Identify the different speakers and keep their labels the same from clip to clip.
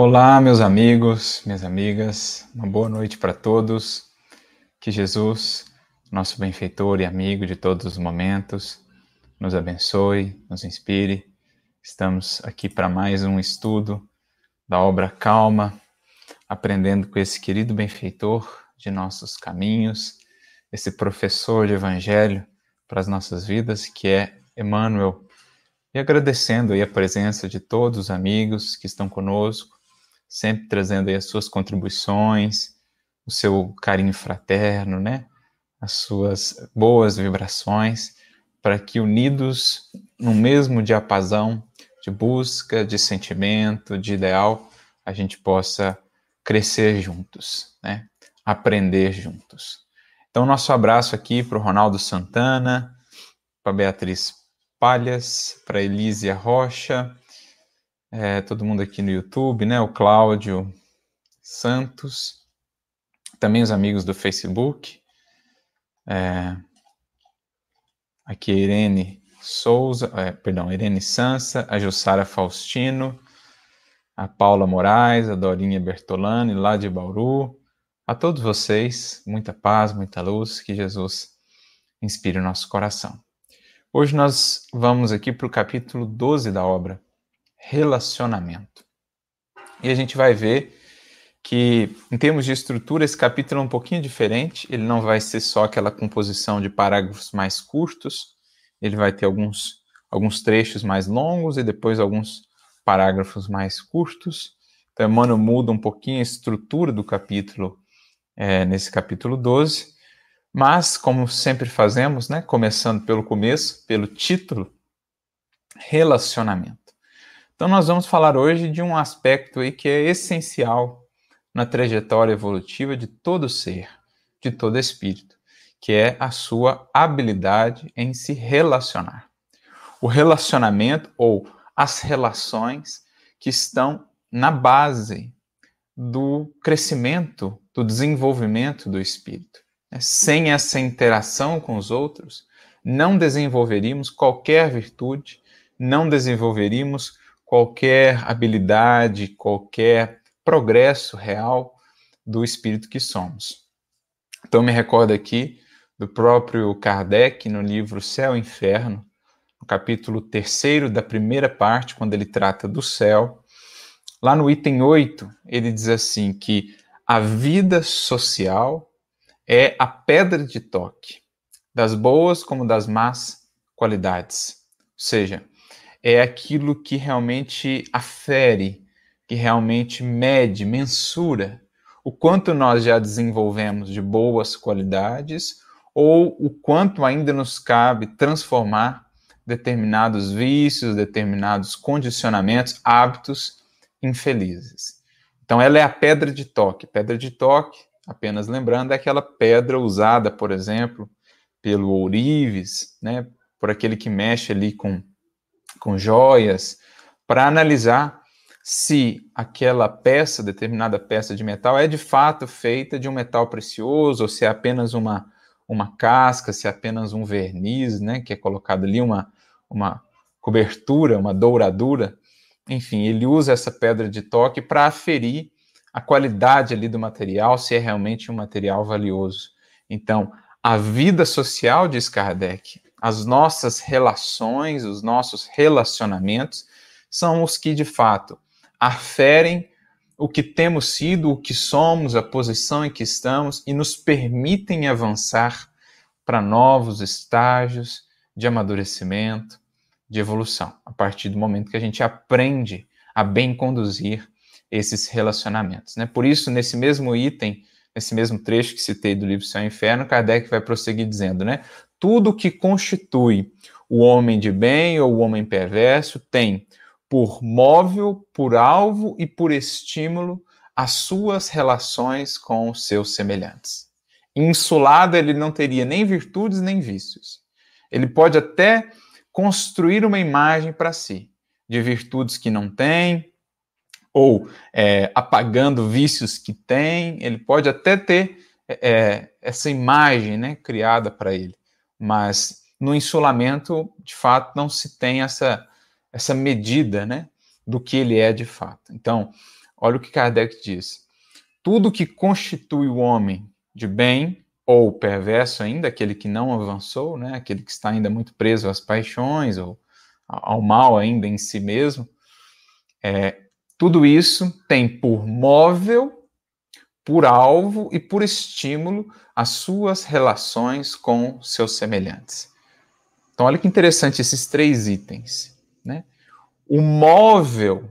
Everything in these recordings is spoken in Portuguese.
Speaker 1: Olá, meus amigos, minhas amigas, uma boa noite para todos. Que Jesus, nosso benfeitor e amigo de todos os momentos, nos abençoe, nos inspire. Estamos aqui para mais um estudo da obra Calma, aprendendo com esse querido benfeitor de nossos caminhos, esse professor de evangelho para as nossas vidas, que é Emmanuel. E agradecendo aí a presença de todos os amigos que estão conosco, sempre trazendo aí as suas contribuições, o seu carinho fraterno, né? As suas boas vibrações, para que unidos no mesmo diapasão de busca, de sentimento, de ideal, a gente possa crescer juntos, né? Aprender juntos. Então, nosso abraço aqui para o Ronaldo Santana, para Beatriz Palhas, para Elísia Rocha, é, todo mundo aqui no YouTube, né? O Cláudio Santos, também os amigos do Facebook. É, aqui Irene Souza, é, perdão, Irene Sansa, a Jussara Faustino, a Paula Moraes, a Dorinha Bertolani, lá de Bauru. A todos vocês, muita paz, muita luz, que Jesus inspire o nosso coração. Hoje nós vamos aqui para o capítulo 12 da obra relacionamento. E a gente vai ver que, em termos de estrutura, esse capítulo é um pouquinho diferente. Ele não vai ser só aquela composição de parágrafos mais curtos, ele vai ter alguns, alguns trechos mais longos e depois alguns parágrafos mais curtos. Então, Emmanuel muda um pouquinho a estrutura do capítulo, é, nesse capítulo 12. Mas, como sempre fazemos, né, começando pelo começo, pelo título, relacionamento. Então, nós vamos falar hoje de um aspecto aí que é essencial na trajetória evolutiva de todo ser, de todo espírito, que é a sua habilidade em se relacionar. O relacionamento ou as relações que estão na base do crescimento, do desenvolvimento do espírito. Sem essa interação com os outros, não desenvolveríamos qualquer virtude, não desenvolveríamos qualquer habilidade, qualquer progresso real do espírito que somos. Então, me recordo aqui do próprio Kardec no livro Céu e Inferno, no capítulo 3 da primeira parte, quando ele trata do céu. Lá no item 8, ele diz assim que a vida social é a pedra de toque das boas como das más qualidades. Ou seja, é aquilo que realmente afere, que realmente mede, mensura o quanto nós já desenvolvemos de boas qualidades ou o quanto ainda nos cabe transformar determinados vícios, determinados condicionamentos, hábitos infelizes. Então, ela é a pedra de toque. Pedra de toque, apenas lembrando, é aquela pedra usada, por exemplo, pelo ourives, né, por aquele que mexe ali com com joias, para analisar se aquela peça, determinada peça de metal, é de fato feita de um metal precioso, ou se é apenas uma, uma casca, se é apenas um verniz, né, que é colocado ali, uma, uma cobertura, uma douradura. Enfim, ele usa essa pedra de toque para aferir a qualidade ali do material, se é realmente um material valioso. Então, a vida social, diz Kardec, as nossas relações, os nossos relacionamentos, são os que de fato aferem o que temos sido, o que somos, a posição em que estamos e nos permitem avançar para novos estágios de amadurecimento, de evolução, a partir do momento que a gente aprende a bem conduzir esses relacionamentos. Né? Por isso, nesse mesmo item, nesse mesmo trecho que citei do livro Céu e Inferno, Kardec vai prosseguir dizendo, né? Tudo que constitui o homem de bem ou o homem perverso tem por móvel, por alvo e por estímulo as suas relações com os seus semelhantes. Insulado, ele não teria nem virtudes nem vícios. Ele pode até construir uma imagem para si de virtudes que não tem, ou é, apagando vícios que tem, ele pode até ter é, essa imagem né, criada para ele mas no insulamento, de fato, não se tem essa, essa medida né, do que ele é de fato. Então, olha o que Kardec diz. Tudo que constitui o homem de bem ou perverso ainda, aquele que não avançou, né, aquele que está ainda muito preso às paixões ou ao mal ainda em si mesmo, é, tudo isso tem por móvel, por alvo e por estímulo as suas relações com seus semelhantes. Então, olha que interessante esses três itens. Né? O móvel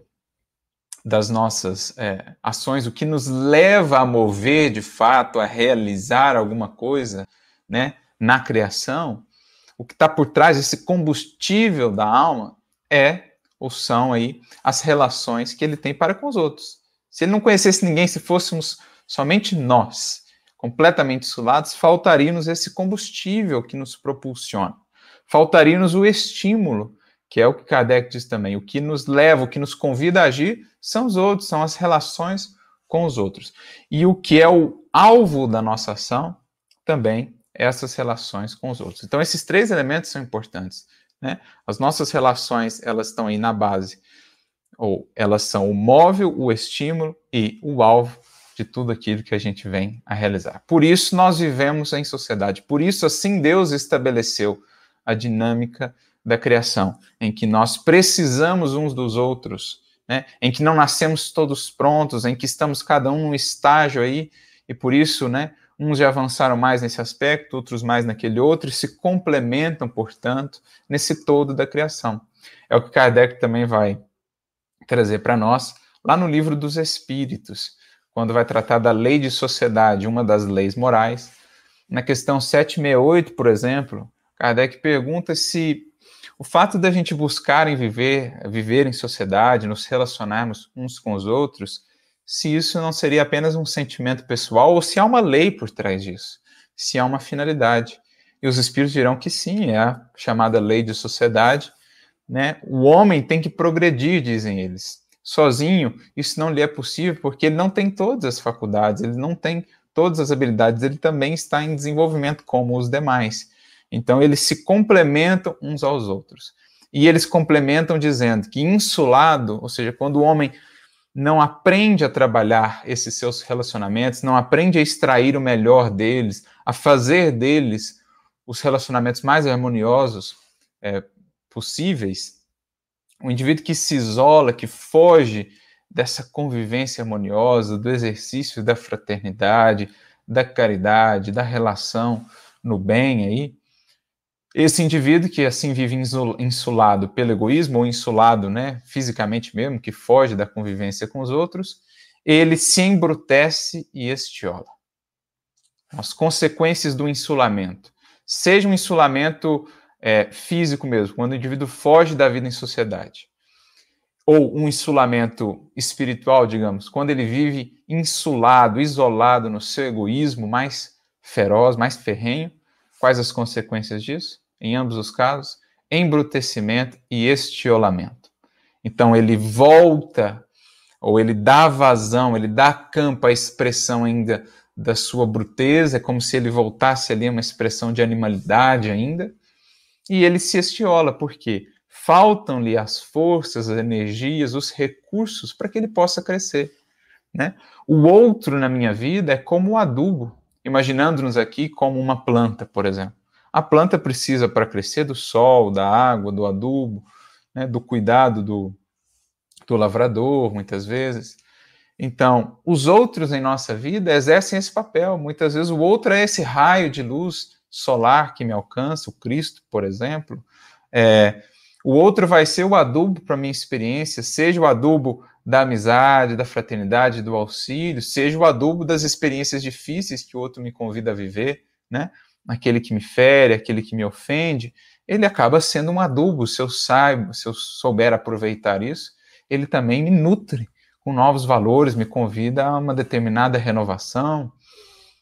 Speaker 1: das nossas é, ações, o que nos leva a mover de fato, a realizar alguma coisa né, na criação, o que está por trás desse combustível da alma é ou são aí as relações que ele tem para com os outros. Se ele não conhecesse ninguém, se fôssemos somente nós, completamente isolados, faltaria-nos esse combustível que nos propulsiona. Faltaria-nos o estímulo que é o que Kardec diz também. O que nos leva, o que nos convida a agir são os outros, são as relações com os outros. E o que é o alvo da nossa ação também é essas relações com os outros. Então, esses três elementos são importantes. Né? As nossas relações, elas estão aí na base, ou elas são o móvel, o estímulo e o alvo de tudo aquilo que a gente vem a realizar. Por isso, nós vivemos em sociedade. Por isso, assim, Deus estabeleceu a dinâmica da criação, em que nós precisamos uns dos outros, né? em que não nascemos todos prontos, em que estamos cada um num estágio aí, e por isso, né, uns já avançaram mais nesse aspecto, outros mais naquele outro, e se complementam, portanto, nesse todo da criação. É o que Kardec também vai trazer para nós lá no livro dos Espíritos, quando vai tratar da lei de sociedade, uma das leis morais. Na questão 768, por exemplo, Kardec pergunta se o fato da gente buscar em viver, viver em sociedade, nos relacionarmos uns com os outros, se isso não seria apenas um sentimento pessoal ou se há uma lei por trás disso, se há uma finalidade. E os espíritos dirão que sim, é a chamada lei de sociedade. Né? O homem tem que progredir, dizem eles. Sozinho, isso não lhe é possível porque ele não tem todas as faculdades, ele não tem todas as habilidades, ele também está em desenvolvimento como os demais. Então, eles se complementam uns aos outros. E eles complementam dizendo que insulado, ou seja, quando o homem não aprende a trabalhar esses seus relacionamentos, não aprende a extrair o melhor deles, a fazer deles os relacionamentos mais harmoniosos é, possíveis, o indivíduo que se isola, que foge dessa convivência harmoniosa, do exercício da fraternidade, da caridade, da relação no bem aí, esse indivíduo que assim vive insulado pelo egoísmo ou insulado, né, fisicamente mesmo, que foge da convivência com os outros, ele se embrutece e estiola. As consequências do insulamento, seja um insulamento é, físico mesmo, quando o indivíduo foge da vida em sociedade, ou um insulamento espiritual, digamos, quando ele vive insulado, isolado no seu egoísmo mais feroz, mais ferrenho, quais as consequências disso? em ambos os casos, embrutecimento e estiolamento. Então ele volta, ou ele dá vazão, ele dá campo à expressão ainda da sua bruteza, é como se ele voltasse ali a uma expressão de animalidade ainda, e ele se estiola, porque faltam-lhe as forças, as energias, os recursos para que ele possa crescer. Né? O outro na minha vida é como o adubo, imaginando-nos aqui como uma planta, por exemplo. A planta precisa para crescer do sol, da água, do adubo, né, do cuidado do, do lavrador, muitas vezes. Então, os outros em nossa vida exercem esse papel. Muitas vezes o outro é esse raio de luz solar que me alcança, o Cristo, por exemplo. É, o outro vai ser o adubo para minha experiência, seja o adubo da amizade, da fraternidade, do auxílio, seja o adubo das experiências difíceis que o outro me convida a viver, né? aquele que me fere, aquele que me ofende, ele acaba sendo um adubo. Se eu saiba, se eu souber aproveitar isso, ele também me nutre com novos valores, me convida a uma determinada renovação.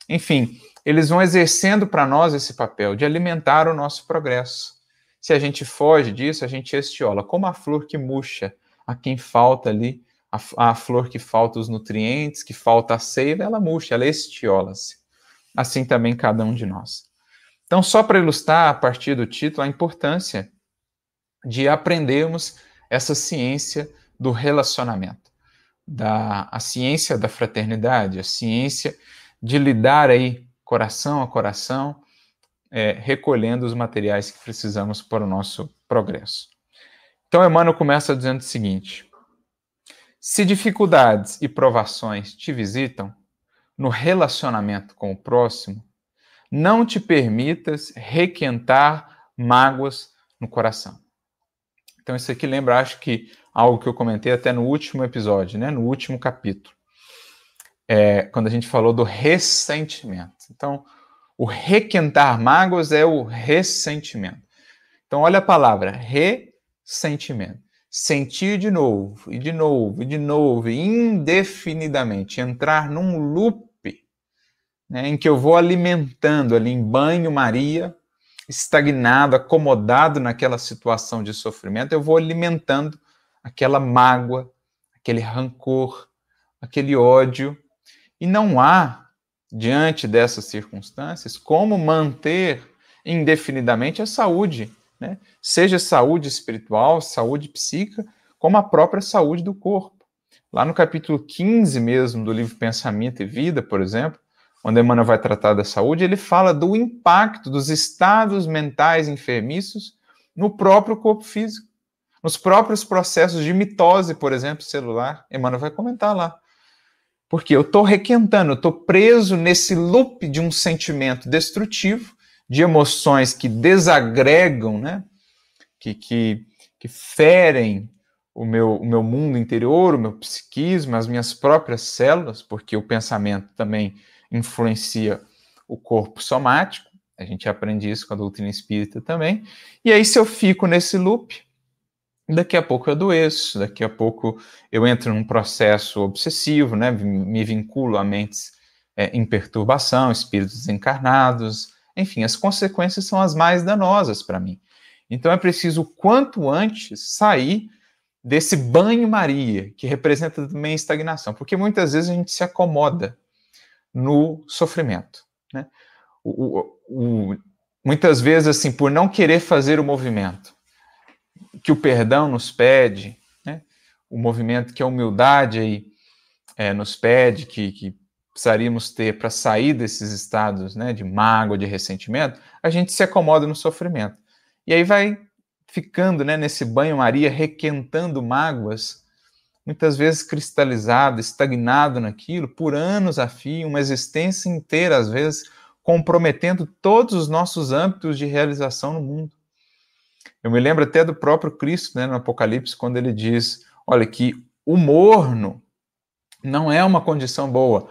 Speaker 1: Enfim, eles vão exercendo para nós esse papel de alimentar o nosso progresso. Se a gente foge disso, a gente estiola, como a flor que murcha, a quem falta ali, a, a flor que falta os nutrientes, que falta a seiva, ela murcha, ela estiola-se. Assim também cada um de nós. Então, só para ilustrar a partir do título a importância de aprendermos essa ciência do relacionamento. da a ciência da fraternidade, a ciência de lidar aí coração a coração, é, recolhendo os materiais que precisamos para o nosso progresso. Então, Emmanuel começa dizendo o seguinte: se dificuldades e provações te visitam no relacionamento com o próximo, não te permitas requentar mágoas no coração. Então, isso aqui lembra, acho que algo que eu comentei até no último episódio, né? no último capítulo, é, quando a gente falou do ressentimento. Então, o requentar mágoas é o ressentimento. Então, olha a palavra, ressentimento. Sentir de novo, e de novo, e de novo, indefinidamente, entrar num loop né, em que eu vou alimentando ali em banho-maria, estagnado, acomodado naquela situação de sofrimento, eu vou alimentando aquela mágoa, aquele rancor, aquele ódio. E não há, diante dessas circunstâncias, como manter indefinidamente a saúde, né? seja saúde espiritual, saúde psíquica, como a própria saúde do corpo. Lá no capítulo 15 mesmo do livro Pensamento e Vida, por exemplo, onde Emmanuel vai tratar da saúde, ele fala do impacto dos estados mentais enfermiços no próprio corpo físico, nos próprios processos de mitose, por exemplo, celular. Emmanuel vai comentar lá. Porque eu estou requentando, eu estou preso nesse loop de um sentimento destrutivo, de emoções que desagregam, né? que, que, que ferem o meu, o meu mundo interior, o meu psiquismo, as minhas próprias células, porque o pensamento também influencia o corpo somático, a gente aprende isso com a doutrina espírita também, e aí se eu fico nesse loop, daqui a pouco eu adoeço, daqui a pouco eu entro num processo obsessivo, né, me vinculo a mentes é, em perturbação, espíritos desencarnados, enfim, as consequências são as mais danosas para mim. Então é preciso, quanto antes, sair desse banho-maria, que representa também estagnação, porque muitas vezes a gente se acomoda no sofrimento. Né? O, o, o, muitas vezes, assim, por não querer fazer o movimento que o perdão nos pede, né? o movimento que a humildade aí, é, nos pede, que, que precisaríamos ter para sair desses estados né, de mágoa, de ressentimento, a gente se acomoda no sofrimento. E aí vai ficando né, nesse banho-maria, requentando mágoas muitas vezes cristalizado, estagnado naquilo, por anos a fio, uma existência inteira, às vezes, comprometendo todos os nossos âmbitos de realização no mundo. Eu me lembro até do próprio Cristo, né, no Apocalipse, quando ele diz: olha, que o morno não é uma condição boa.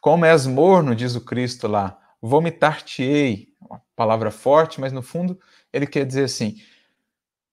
Speaker 1: Como és morno, diz o Cristo lá, vomitar-te-ei. Uma palavra forte, mas no fundo ele quer dizer assim: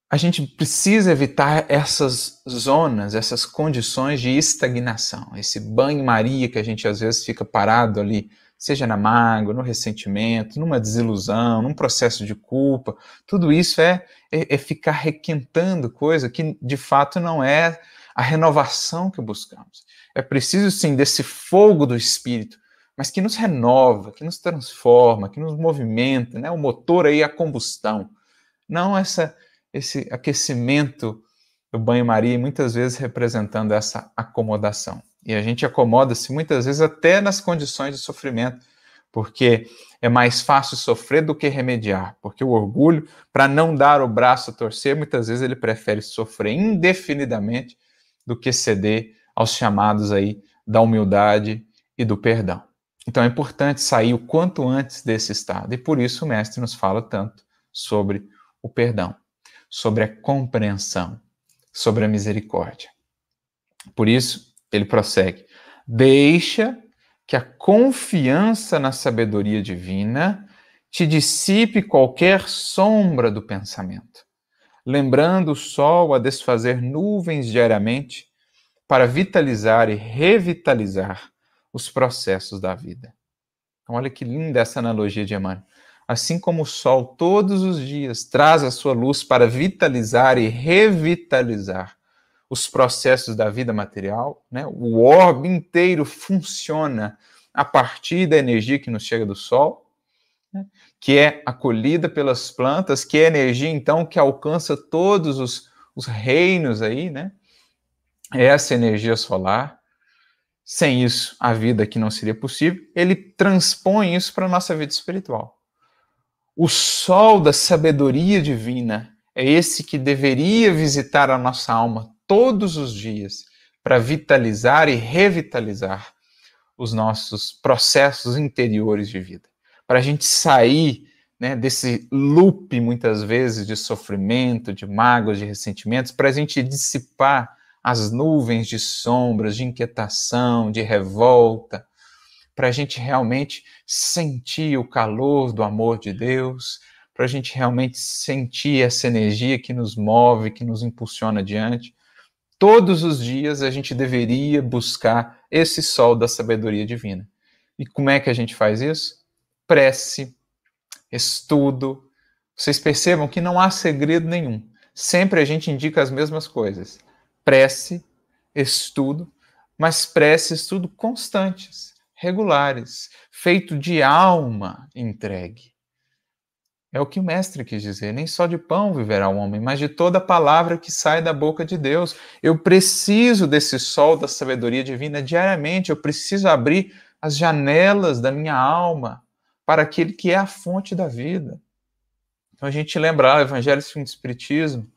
Speaker 1: a gente precisa evitar essas zonas, essas condições de estagnação, esse banho-maria que a gente às vezes fica parado ali, seja na mágoa, no ressentimento, numa desilusão, num processo de culpa. Tudo isso é, é, é ficar requentando coisa que de fato não é a renovação que buscamos. É preciso sim desse fogo do espírito, mas que nos renova, que nos transforma, que nos movimenta, né? O motor aí, a combustão. Não essa esse aquecimento do banho-maria, muitas vezes representando essa acomodação. E a gente acomoda-se muitas vezes até nas condições de sofrimento, porque é mais fácil sofrer do que remediar, porque o orgulho, para não dar o braço a torcer, muitas vezes ele prefere sofrer indefinidamente do que ceder aos chamados aí da humildade e do perdão. Então é importante sair o quanto antes desse estado, e por isso o mestre nos fala tanto sobre o perdão sobre a compreensão, sobre a misericórdia. Por isso, ele prossegue: deixa que a confiança na sabedoria divina te dissipe qualquer sombra do pensamento, lembrando o sol a desfazer nuvens diariamente para vitalizar e revitalizar os processos da vida. Então, olha que linda essa analogia de Emmanuel assim como o sol todos os dias traz a sua luz para vitalizar e revitalizar os processos da vida material, né? o orbe inteiro funciona a partir da energia que nos chega do sol, né? que é acolhida pelas plantas, que é energia então que alcança todos os, os reinos aí, né? É essa energia solar. sem isso a vida aqui não seria possível, ele transpõe isso para a nossa vida espiritual. O sol da sabedoria divina é esse que deveria visitar a nossa alma todos os dias para vitalizar e revitalizar os nossos processos interiores de vida. Para a gente sair né, desse loop, muitas vezes, de sofrimento, de mágoas, de ressentimentos, para a gente dissipar as nuvens de sombras, de inquietação, de revolta, para a gente realmente sentir o calor do amor de Deus, para a gente realmente sentir essa energia que nos move, que nos impulsiona adiante. Todos os dias a gente deveria buscar esse sol da sabedoria divina. E como é que a gente faz isso? Prece, estudo. Vocês percebam que não há segredo nenhum. Sempre a gente indica as mesmas coisas: prece, estudo, mas prece estudo constantes, regulares, feito de alma entregue. É o que o mestre quis dizer. Nem só de pão viverá o homem, mas de toda palavra que sai da boca de Deus. Eu preciso desse sol da sabedoria divina diariamente. Eu preciso abrir as janelas da minha alma para aquele que é a fonte da vida. Então a gente lembra o Evangelho segundo o Espiritismo,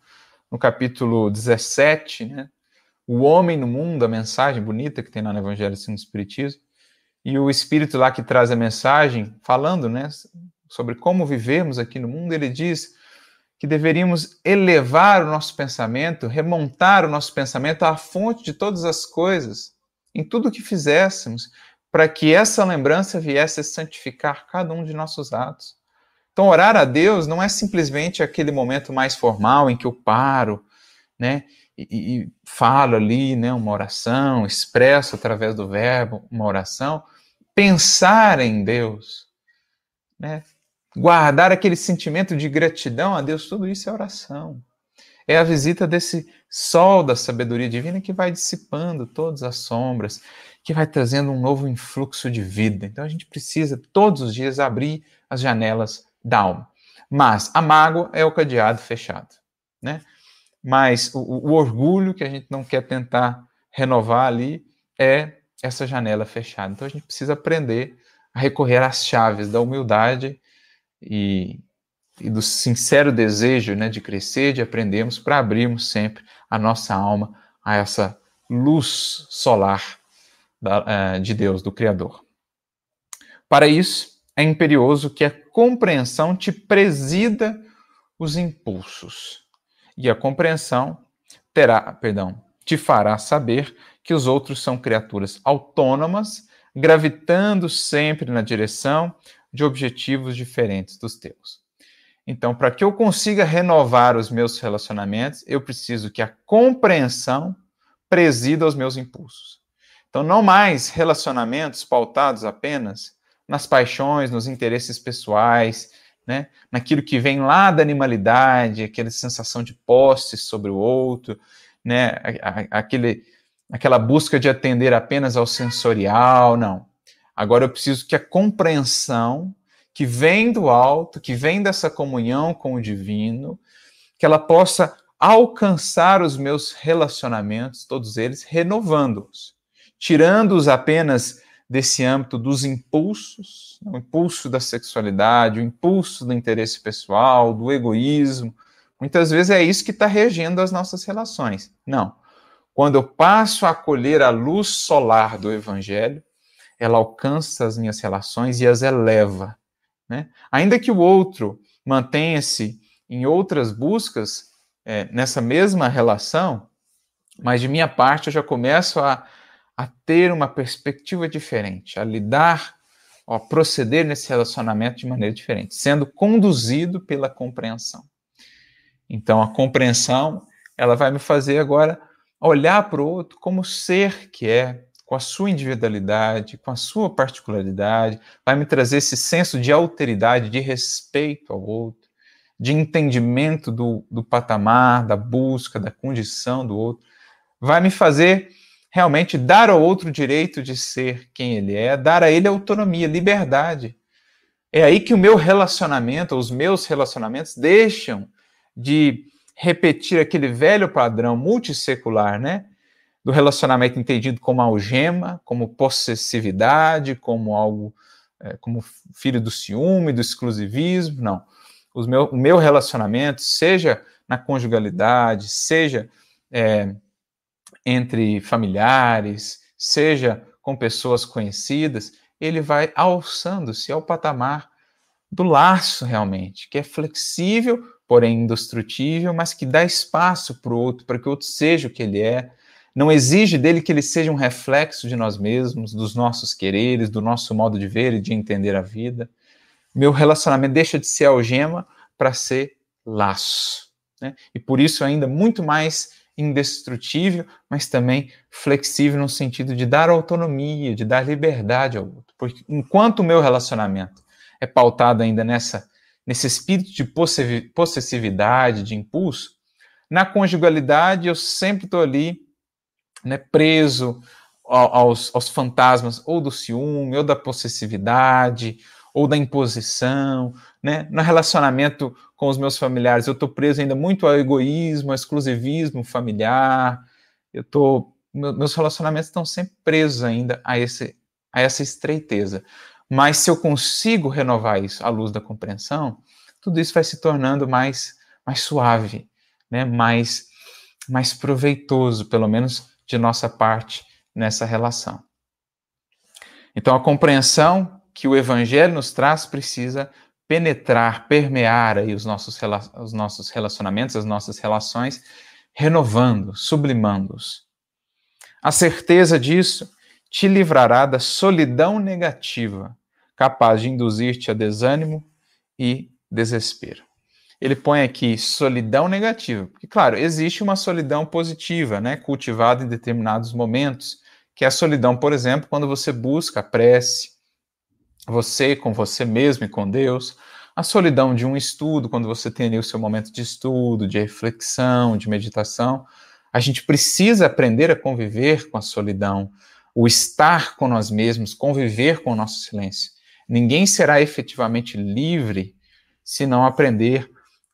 Speaker 1: no capítulo 17, né? O homem no mundo, a mensagem bonita que tem lá no Evangelho segundo o Espiritismo, e o Espírito lá que traz a mensagem, falando, né? Sobre como vivemos aqui no mundo, ele diz que deveríamos elevar o nosso pensamento, remontar o nosso pensamento à fonte de todas as coisas, em tudo o que fizéssemos, para que essa lembrança viesse a santificar cada um de nossos atos. Então, orar a Deus não é simplesmente aquele momento mais formal em que eu paro, né, e, e falo ali, né, uma oração, expresso através do verbo uma oração. Pensar em Deus, né, guardar aquele sentimento de gratidão a Deus, tudo isso é oração. É a visita desse sol da sabedoria divina que vai dissipando todas as sombras, que vai trazendo um novo influxo de vida. Então a gente precisa todos os dias abrir as janelas da alma. Mas a mágoa é o cadeado fechado, né? Mas o, o orgulho que a gente não quer tentar renovar ali é essa janela fechada. Então a gente precisa aprender a recorrer às chaves da humildade e, e do sincero desejo né, de crescer, de aprendermos, para abrirmos sempre a nossa alma a essa luz solar da, uh, de Deus, do Criador. Para isso, é imperioso que a compreensão te presida os impulsos. E a compreensão terá, perdão, te fará saber que os outros são criaturas autônomas, gravitando sempre na direção de objetivos diferentes dos teus. Então, para que eu consiga renovar os meus relacionamentos, eu preciso que a compreensão presida os meus impulsos. Então, não mais relacionamentos pautados apenas nas paixões, nos interesses pessoais, né? naquilo que vem lá da animalidade, aquela sensação de posse sobre o outro, né? aquele, aquela busca de atender apenas ao sensorial, não. Agora eu preciso que a compreensão que vem do alto, que vem dessa comunhão com o divino, que ela possa alcançar os meus relacionamentos, todos eles, renovando-os, tirando-os apenas desse âmbito dos impulsos, o impulso da sexualidade, o impulso do interesse pessoal, do egoísmo. Muitas vezes é isso que está regendo as nossas relações. Não. Quando eu passo a acolher a luz solar do Evangelho, ela alcança as minhas relações e as eleva. Né? Ainda que o outro mantenha-se em outras buscas é, nessa mesma relação, mas de minha parte eu já começo a, a ter uma perspectiva diferente, a lidar, a proceder nesse relacionamento de maneira diferente, sendo conduzido pela compreensão. Então, a compreensão, ela vai me fazer agora olhar para o outro como ser que é, com a sua individualidade, com a sua particularidade, vai me trazer esse senso de alteridade, de respeito ao outro, de entendimento do, do patamar, da busca, da condição do outro, vai me fazer realmente dar ao outro o direito de ser quem ele é, dar a ele autonomia, liberdade. É aí que o meu relacionamento, os meus relacionamentos deixam de repetir aquele velho padrão multissecular, né? Do relacionamento entendido como algema, como possessividade, como algo, é, como filho do ciúme, do exclusivismo, não. Meu, o meu relacionamento, seja na conjugalidade, seja é, entre familiares, seja com pessoas conhecidas, ele vai alçando-se ao patamar do laço realmente, que é flexível, porém indestrutível, mas que dá espaço para o outro, para que o outro seja o que ele é. Não exige dele que ele seja um reflexo de nós mesmos, dos nossos quereres, do nosso modo de ver e de entender a vida. Meu relacionamento deixa de ser algema para ser laço. Né? E por isso ainda muito mais indestrutível, mas também flexível no sentido de dar autonomia, de dar liberdade ao outro. Porque enquanto o meu relacionamento é pautado ainda nessa nesse espírito de possessividade, de impulso, na conjugalidade eu sempre estou ali, né, preso aos, aos fantasmas ou do ciúme, ou da possessividade, ou da imposição, né? No relacionamento com os meus familiares, eu estou preso ainda muito ao egoísmo, ao exclusivismo familiar. Eu tô, meus relacionamentos estão sempre presos ainda a esse a essa estreiteza. Mas se eu consigo renovar isso à luz da compreensão, tudo isso vai se tornando mais, mais suave, né? mais, mais proveitoso, pelo menos de nossa parte, nessa relação. Então, a compreensão que o Evangelho nos traz precisa penetrar, permear aí os nossos, os nossos relacionamentos, as nossas relações, renovando, sublimando-os. A certeza disso te livrará da solidão negativa capaz de induzir-te a desânimo e desespero. Ele põe aqui solidão negativa, porque, claro, existe uma solidão positiva, né, cultivada em determinados momentos, que é a solidão, por exemplo, quando você busca a prece, você com você mesmo e com Deus, a solidão de um estudo, quando você tem ali o seu momento de estudo, de reflexão, de meditação. A gente precisa aprender a conviver com a solidão, o estar com nós mesmos, conviver com o nosso silêncio. Ninguém será efetivamente livre se não aprender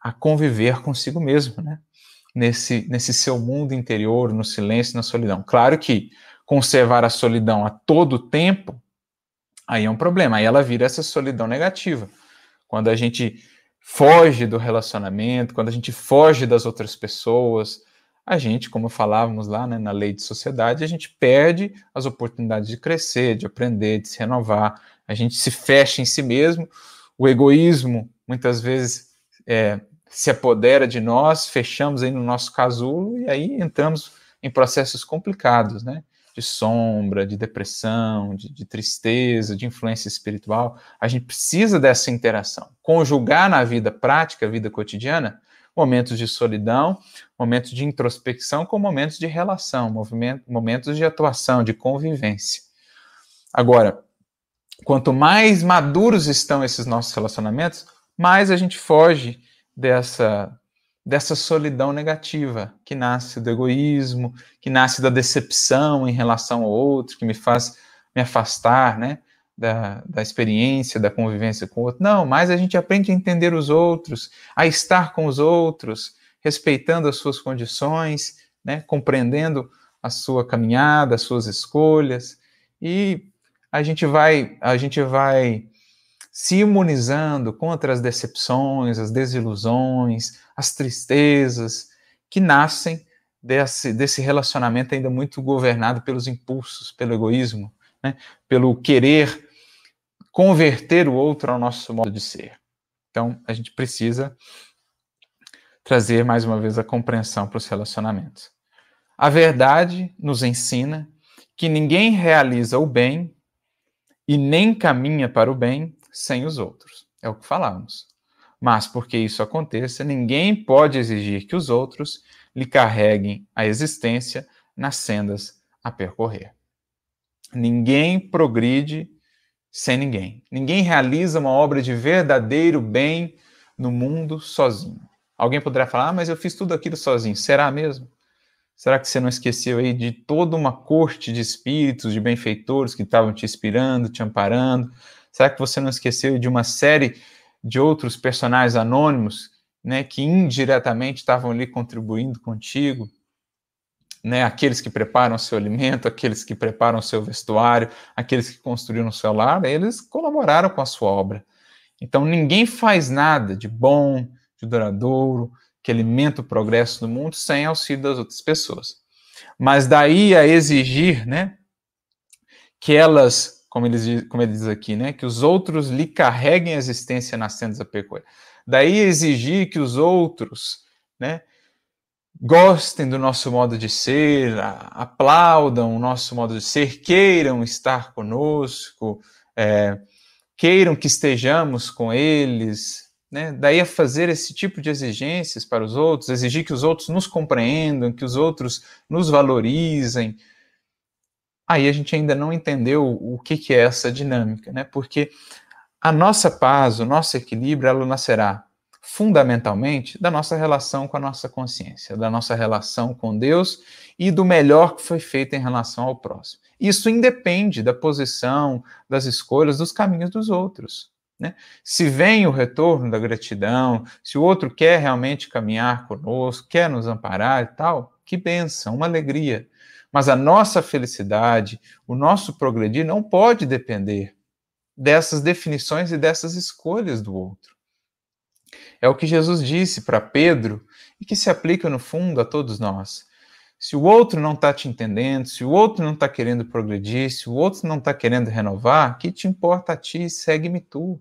Speaker 1: a conviver consigo mesmo, né? Nesse, nesse seu mundo interior, no silêncio, na solidão. Claro que conservar a solidão a todo tempo, aí é um problema. Aí ela vira essa solidão negativa. Quando a gente foge do relacionamento, quando a gente foge das outras pessoas, a gente, como falávamos lá né, na lei de sociedade, a gente perde as oportunidades de crescer, de aprender, de se renovar, a gente se fecha em si mesmo, o egoísmo muitas vezes é, se apodera de nós, fechamos aí no nosso casulo e aí entramos em processos complicados, né? De sombra, de depressão, de, de tristeza, de influência espiritual. A gente precisa dessa interação. Conjugar na vida prática, vida cotidiana, momentos de solidão, momentos de introspecção com momentos de relação, momentos de atuação, de convivência. Agora, quanto mais maduros estão esses nossos relacionamentos, mais a gente foge dessa dessa solidão negativa que nasce do egoísmo, que nasce da decepção em relação ao outro, que me faz me afastar, né, da, da experiência, da convivência com o outro. Não, mas a gente aprende a entender os outros, a estar com os outros, respeitando as suas condições, né, compreendendo a sua caminhada, as suas escolhas e a gente vai, a gente vai se imunizando contra as decepções, as desilusões, as tristezas que nascem desse, desse relacionamento ainda muito governado pelos impulsos, pelo egoísmo, né? pelo querer converter o outro ao nosso modo de ser. Então, a gente precisa trazer mais uma vez a compreensão para os relacionamentos. A verdade nos ensina que ninguém realiza o bem e nem caminha para o bem sem os outros. É o que falamos. Mas porque isso aconteça, ninguém pode exigir que os outros lhe carreguem a existência nas sendas a percorrer. Ninguém progride sem ninguém. Ninguém realiza uma obra de verdadeiro bem no mundo sozinho. Alguém poderá falar, ah, mas eu fiz tudo aquilo sozinho. Será mesmo? Será que você não esqueceu aí de toda uma corte de espíritos, de benfeitores que estavam te inspirando, te amparando? Será que você não esqueceu de uma série de outros personagens anônimos, né, que indiretamente estavam ali contribuindo contigo? né, aqueles que preparam seu alimento, aqueles que preparam seu vestuário, aqueles que construíram seu lar, eles colaboraram com a sua obra. Então ninguém faz nada de bom, de duradouro, que alimenta o progresso do mundo sem auxílio das outras pessoas. Mas daí a exigir, né, que elas, como ele, como ele diz aqui, né, que os outros lhe carreguem a existência nas tendas da pecuária. Daí exigir que os outros, né, gostem do nosso modo de ser, aplaudam o nosso modo de ser, queiram estar conosco, é, queiram que estejamos com eles, né? Daí a fazer esse tipo de exigências para os outros, exigir que os outros nos compreendam, que os outros nos valorizem. Aí a gente ainda não entendeu o que, que é essa dinâmica, né? Porque a nossa paz, o nosso equilíbrio, ela nascerá fundamentalmente da nossa relação com a nossa consciência, da nossa relação com Deus e do melhor que foi feito em relação ao próximo. Isso independe da posição, das escolhas, dos caminhos dos outros. Né? Se vem o retorno da gratidão, se o outro quer realmente caminhar conosco, quer nos amparar e tal, que benção, uma alegria. Mas a nossa felicidade, o nosso progredir não pode depender dessas definições e dessas escolhas do outro. É o que Jesus disse para Pedro e que se aplica, no fundo, a todos nós. Se o outro não está te entendendo, se o outro não está querendo progredir, se o outro não está querendo renovar, que te importa a ti? Segue-me tu.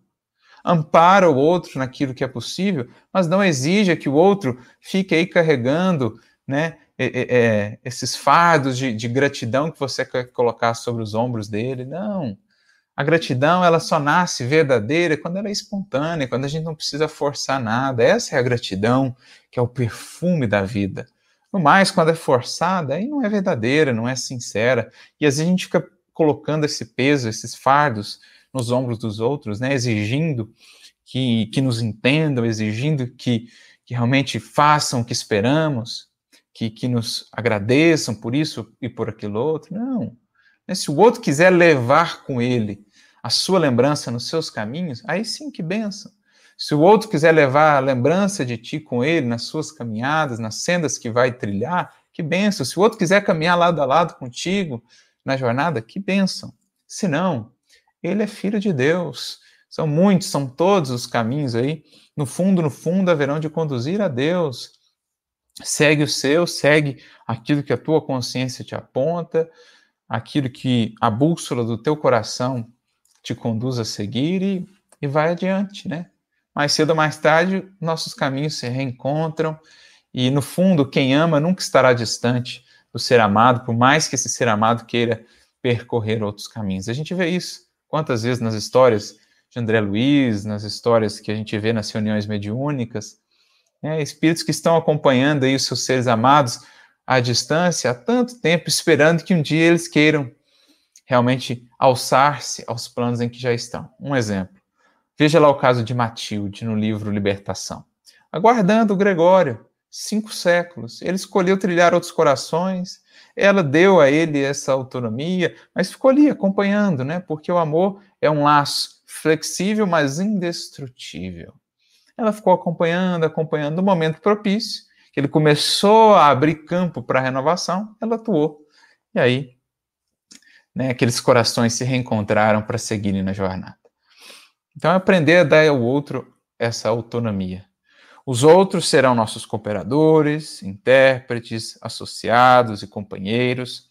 Speaker 1: Ampara o outro naquilo que é possível, mas não exija que o outro fique aí carregando né, é, esses fardos de, de gratidão que você quer colocar sobre os ombros dele. Não. A gratidão, ela só nasce verdadeira quando ela é espontânea, quando a gente não precisa forçar nada. Essa é a gratidão, que é o perfume da vida. No mais, quando é forçada, aí não é verdadeira, não é sincera. E às vezes a gente fica colocando esse peso, esses fardos nos ombros dos outros, né? exigindo que, que nos entendam, exigindo que, que realmente façam o que esperamos, que, que nos agradeçam por isso e por aquilo outro. Não. Se o outro quiser levar com ele a sua lembrança nos seus caminhos, aí sim que benção. Se o outro quiser levar a lembrança de ti com ele nas suas caminhadas, nas sendas que vai trilhar, que benção. Se o outro quiser caminhar lado a lado contigo na jornada, que benção. Se não, ele é filho de Deus. São muitos, são todos os caminhos aí. No fundo, no fundo, haverão de conduzir a Deus. Segue o seu, segue aquilo que a tua consciência te aponta, aquilo que a bússola do teu coração te conduz a seguir e, e vai adiante, né? Mais cedo ou mais tarde, nossos caminhos se reencontram e, no fundo, quem ama nunca estará distante do ser amado, por mais que esse ser amado queira percorrer outros caminhos. A gente vê isso quantas vezes nas histórias de André Luiz, nas histórias que a gente vê nas reuniões mediúnicas, né, espíritos que estão acompanhando aí os seus seres amados à distância há tanto tempo, esperando que um dia eles queiram realmente alçar-se aos planos em que já estão. Um exemplo. Veja lá o caso de Matilde no livro Libertação. Aguardando o Gregório, cinco séculos, ele escolheu trilhar outros corações, ela deu a ele essa autonomia, mas ficou ali acompanhando, né? Porque o amor é um laço flexível, mas indestrutível. Ela ficou acompanhando, acompanhando no momento propício, que ele começou a abrir campo para a renovação, ela atuou. E aí né, aqueles corações se reencontraram para seguirem na jornada. Então, é aprender a dar ao outro essa autonomia. Os outros serão nossos cooperadores, intérpretes, associados e companheiros,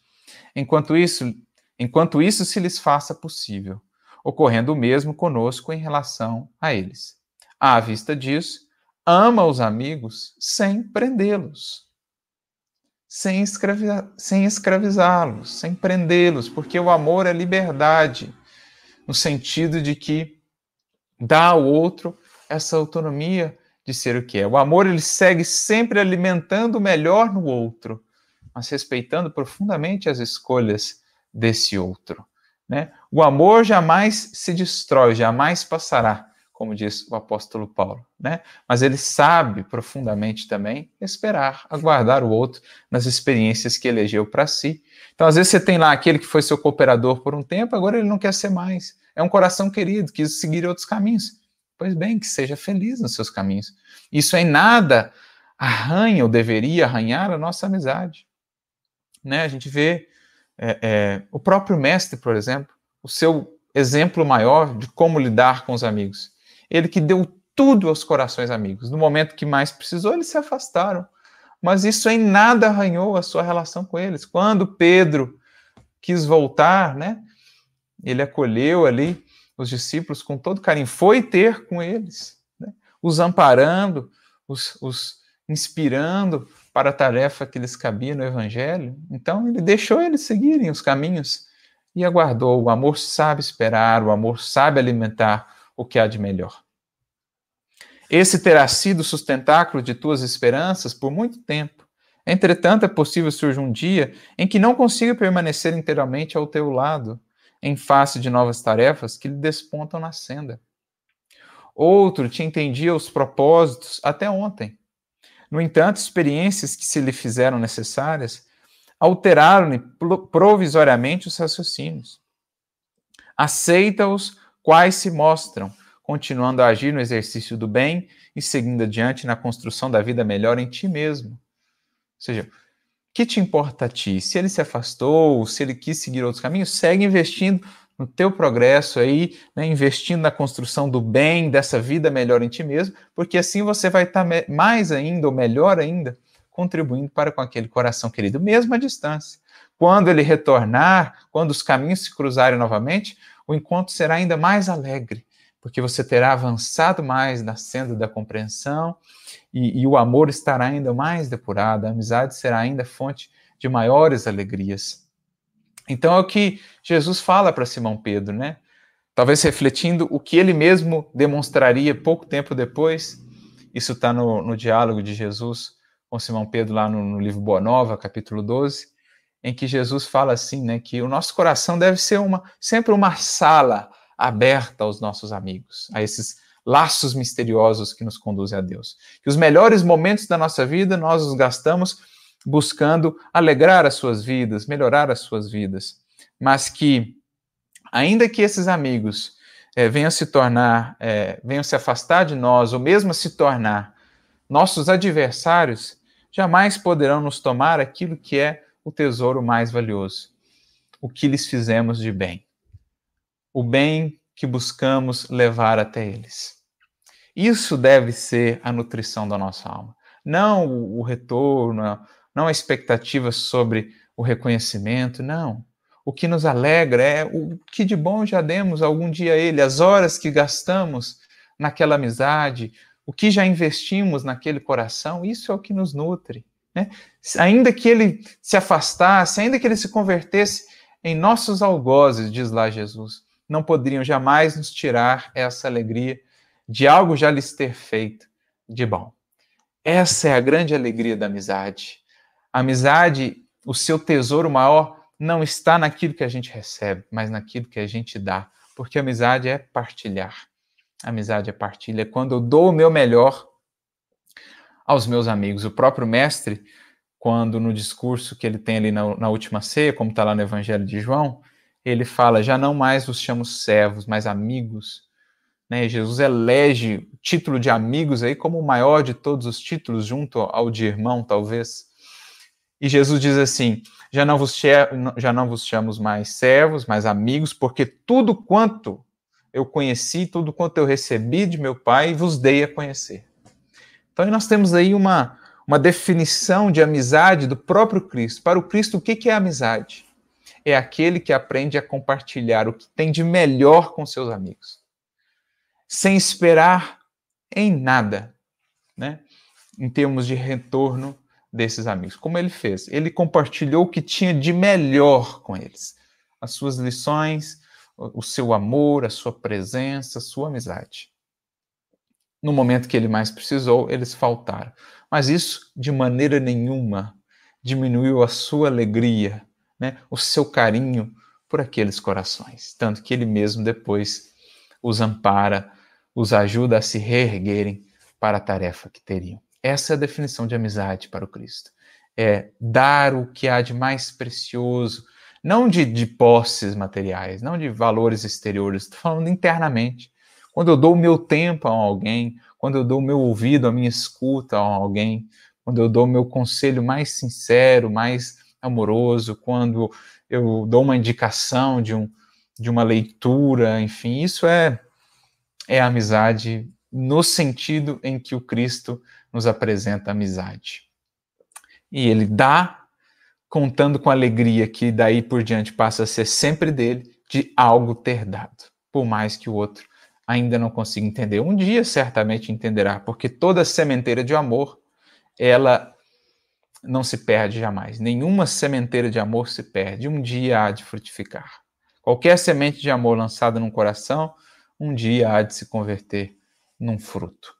Speaker 1: enquanto isso, enquanto isso se lhes faça possível, ocorrendo o mesmo conosco em relação a eles. À vista disso, ama os amigos sem prendê-los sem, escraviza sem escravizá-los, sem prendê-los, porque o amor é liberdade, no sentido de que dá ao outro essa autonomia de ser o que é. O amor ele segue sempre alimentando o melhor no outro, mas respeitando profundamente as escolhas desse outro. Né? O amor jamais se destrói, jamais passará como diz o apóstolo Paulo, né? Mas ele sabe profundamente também esperar, aguardar o outro nas experiências que elegeu para si. Então, às vezes você tem lá aquele que foi seu cooperador por um tempo, agora ele não quer ser mais. É um coração querido, quis seguir outros caminhos. Pois bem, que seja feliz nos seus caminhos. Isso em nada arranha ou deveria arranhar a nossa amizade. Né? A gente vê é, é, o próprio mestre, por exemplo, o seu exemplo maior de como lidar com os amigos. Ele que deu tudo aos corações amigos. No momento que mais precisou, eles se afastaram. Mas isso em nada arranhou a sua relação com eles. Quando Pedro quis voltar, né? Ele acolheu ali os discípulos com todo carinho, foi ter com eles, né? os amparando, os, os inspirando para a tarefa que lhes cabia no Evangelho. Então, ele deixou eles seguirem os caminhos e aguardou. O amor sabe esperar, o amor sabe alimentar o que há de melhor. Esse terá sido o sustentáculo de tuas esperanças por muito tempo. Entretanto, é possível surja um dia em que não consiga permanecer inteiramente ao teu lado, em face de novas tarefas que lhe despontam na senda. Outro te entendia os propósitos até ontem. No entanto, experiências que se lhe fizeram necessárias alteraram-lhe provisoriamente os raciocínios. Aceita-os quais se mostram, continuando a agir no exercício do bem e seguindo adiante na construção da vida melhor em ti mesmo. Ou seja, que te importa a ti? Se ele se afastou, se ele quis seguir outros caminhos, segue investindo no teu progresso aí, né, investindo na construção do bem, dessa vida melhor em ti mesmo, porque assim você vai estar tá mais ainda, ou melhor ainda, contribuindo para com aquele coração querido, mesmo à distância. Quando ele retornar, quando os caminhos se cruzarem novamente, o encontro será ainda mais alegre, porque você terá avançado mais na senda da compreensão e, e o amor estará ainda mais depurado, a amizade será ainda fonte de maiores alegrias. Então é o que Jesus fala para Simão Pedro, né? Talvez refletindo o que ele mesmo demonstraria pouco tempo depois. Isso está no, no, diálogo de Jesus com Simão Pedro lá no, no, livro Boa Nova, capítulo 12, em que Jesus fala assim, né, que o nosso coração deve ser uma sempre uma sala aberta aos nossos amigos, a esses laços misteriosos que nos conduzem a Deus. Que os melhores momentos da nossa vida nós os gastamos buscando alegrar as suas vidas, melhorar as suas vidas, mas que, ainda que esses amigos é, venham se tornar, é, venham se afastar de nós, ou mesmo se tornar nossos adversários, jamais poderão nos tomar aquilo que é o tesouro mais valioso, o que lhes fizemos de bem, o bem que buscamos levar até eles. Isso deve ser a nutrição da nossa alma. Não o retorno, não a expectativa sobre o reconhecimento, não. O que nos alegra é o que de bom já demos algum dia a Ele, as horas que gastamos naquela amizade, o que já investimos naquele coração, isso é o que nos nutre. Né? Ainda que ele se afastasse, ainda que ele se convertesse em nossos algozes, diz lá Jesus, não poderiam jamais nos tirar essa alegria de algo já lhes ter feito de bom. Essa é a grande alegria da amizade. A amizade, o seu tesouro maior, não está naquilo que a gente recebe, mas naquilo que a gente dá. Porque amizade é partilhar. Amizade é partilha. Quando eu dou o meu melhor aos meus amigos. O próprio mestre, quando no discurso que ele tem ali na, na última ceia, como está lá no Evangelho de João, ele fala: Já não mais vos chamo servos, mas amigos. Né? Jesus elege o título de amigos aí como o maior de todos os títulos, junto ao de irmão, talvez. E Jesus diz assim: já não vos, já não vos chamo mais servos, mas amigos, porque tudo quanto eu conheci, tudo quanto eu recebi de meu Pai, vos dei a conhecer. Então, nós temos aí uma, uma definição de amizade do próprio Cristo. Para o Cristo, o que é amizade? é aquele que aprende a compartilhar o que tem de melhor com seus amigos, sem esperar em nada, né? Em termos de retorno desses amigos. Como ele fez? Ele compartilhou o que tinha de melhor com eles, as suas lições, o seu amor, a sua presença, a sua amizade. No momento que ele mais precisou, eles faltaram. Mas isso, de maneira nenhuma, diminuiu a sua alegria, né, o seu carinho por aqueles corações. Tanto que ele mesmo depois os ampara, os ajuda a se reerguerem para a tarefa que teriam. Essa é a definição de amizade para o Cristo. É dar o que há de mais precioso, não de, de posses materiais, não de valores exteriores, estou falando internamente. Quando eu dou o meu tempo a alguém, quando eu dou o meu ouvido, a minha escuta a alguém, quando eu dou o meu conselho mais sincero, mais amoroso, quando eu dou uma indicação de, um, de uma leitura, enfim, isso é, é amizade no sentido em que o Cristo nos apresenta a amizade. E ele dá, contando com alegria que daí por diante passa a ser sempre dele, de algo ter dado, por mais que o outro ainda não consiga entender. Um dia certamente entenderá, porque toda sementeira de amor, ela não se perde jamais. Nenhuma sementeira de amor se perde. Um dia há de frutificar. Qualquer semente de amor lançada num coração, um dia há de se converter num fruto.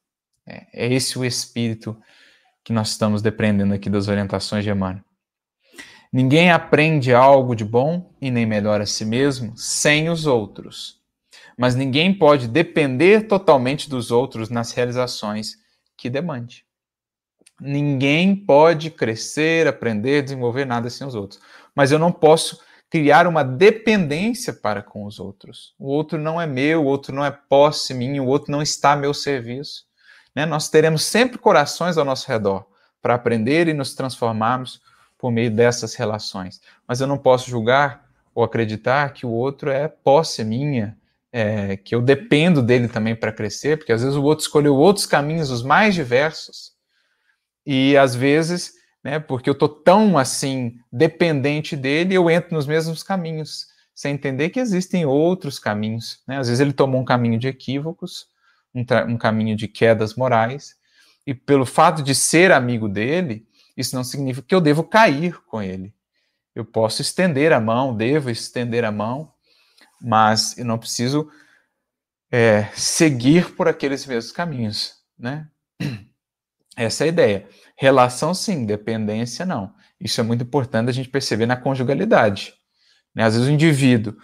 Speaker 1: É, é esse o espírito que nós estamos dependendo aqui das orientações de Emmanuel. Ninguém aprende algo de bom e nem melhora a si mesmo sem os outros. Mas ninguém pode depender totalmente dos outros nas realizações que demande. Ninguém pode crescer, aprender, desenvolver nada sem os outros. Mas eu não posso criar uma dependência para com os outros. O outro não é meu, o outro não é posse minha, o outro não está a meu serviço. Né? Nós teremos sempre corações ao nosso redor para aprender e nos transformarmos por meio dessas relações. Mas eu não posso julgar ou acreditar que o outro é posse minha, é, que eu dependo dele também para crescer, porque às vezes o outro escolheu outros caminhos, os mais diversos, e às vezes, né, porque eu estou tão assim dependente dele, eu entro nos mesmos caminhos, sem entender que existem outros caminhos. Né? Às vezes ele tomou um caminho de equívocos, um, um caminho de quedas morais, e pelo fato de ser amigo dele, isso não significa que eu devo cair com ele. Eu posso estender a mão, devo estender a mão, mas eu não preciso é, seguir por aqueles mesmos caminhos, né? Essa é a ideia. Relação, sim, dependência, não. Isso é muito importante a gente perceber na conjugalidade. Né? Às vezes o indivíduo,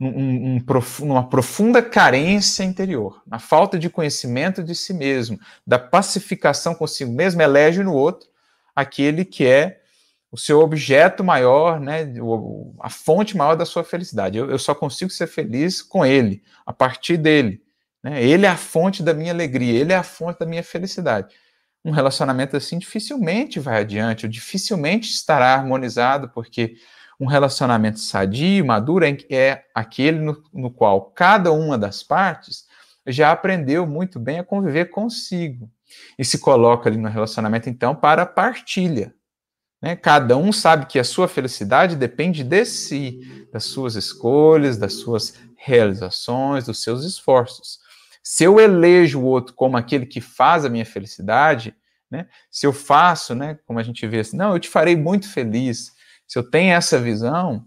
Speaker 1: num, um, numa profunda carência interior, na falta de conhecimento de si mesmo, da pacificação consigo mesmo, elege no outro aquele que é o seu objeto maior, né, a fonte maior da sua felicidade. Eu, eu só consigo ser feliz com ele, a partir dele. Né? Ele é a fonte da minha alegria, ele é a fonte da minha felicidade um relacionamento assim dificilmente vai adiante, ou dificilmente estará harmonizado, porque um relacionamento sadio, maduro, é aquele no, no qual cada uma das partes já aprendeu muito bem a conviver consigo e se coloca ali no relacionamento, então, para partilha. Né? Cada um sabe que a sua felicidade depende de si, das suas escolhas, das suas realizações, dos seus esforços. Se eu elejo o outro como aquele que faz a minha felicidade, né? Se eu faço, né, como a gente vê assim, não, eu te farei muito feliz. Se eu tenho essa visão,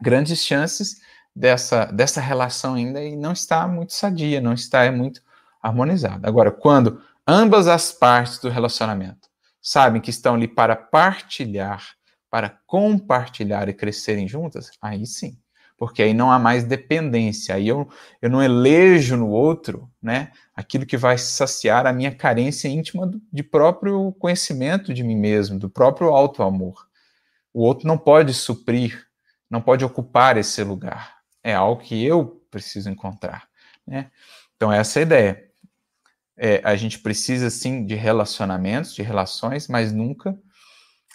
Speaker 1: grandes chances dessa, dessa relação ainda não está muito sadia, não está muito harmonizada. Agora, quando ambas as partes do relacionamento sabem que estão ali para partilhar, para compartilhar e crescerem juntas, aí sim porque aí não há mais dependência, aí eu, eu não elejo no outro né, aquilo que vai saciar a minha carência íntima de próprio conhecimento de mim mesmo, do próprio auto-amor. O outro não pode suprir, não pode ocupar esse lugar. É algo que eu preciso encontrar. Né? Então, essa é a ideia. É, a gente precisa, sim, de relacionamentos, de relações, mas nunca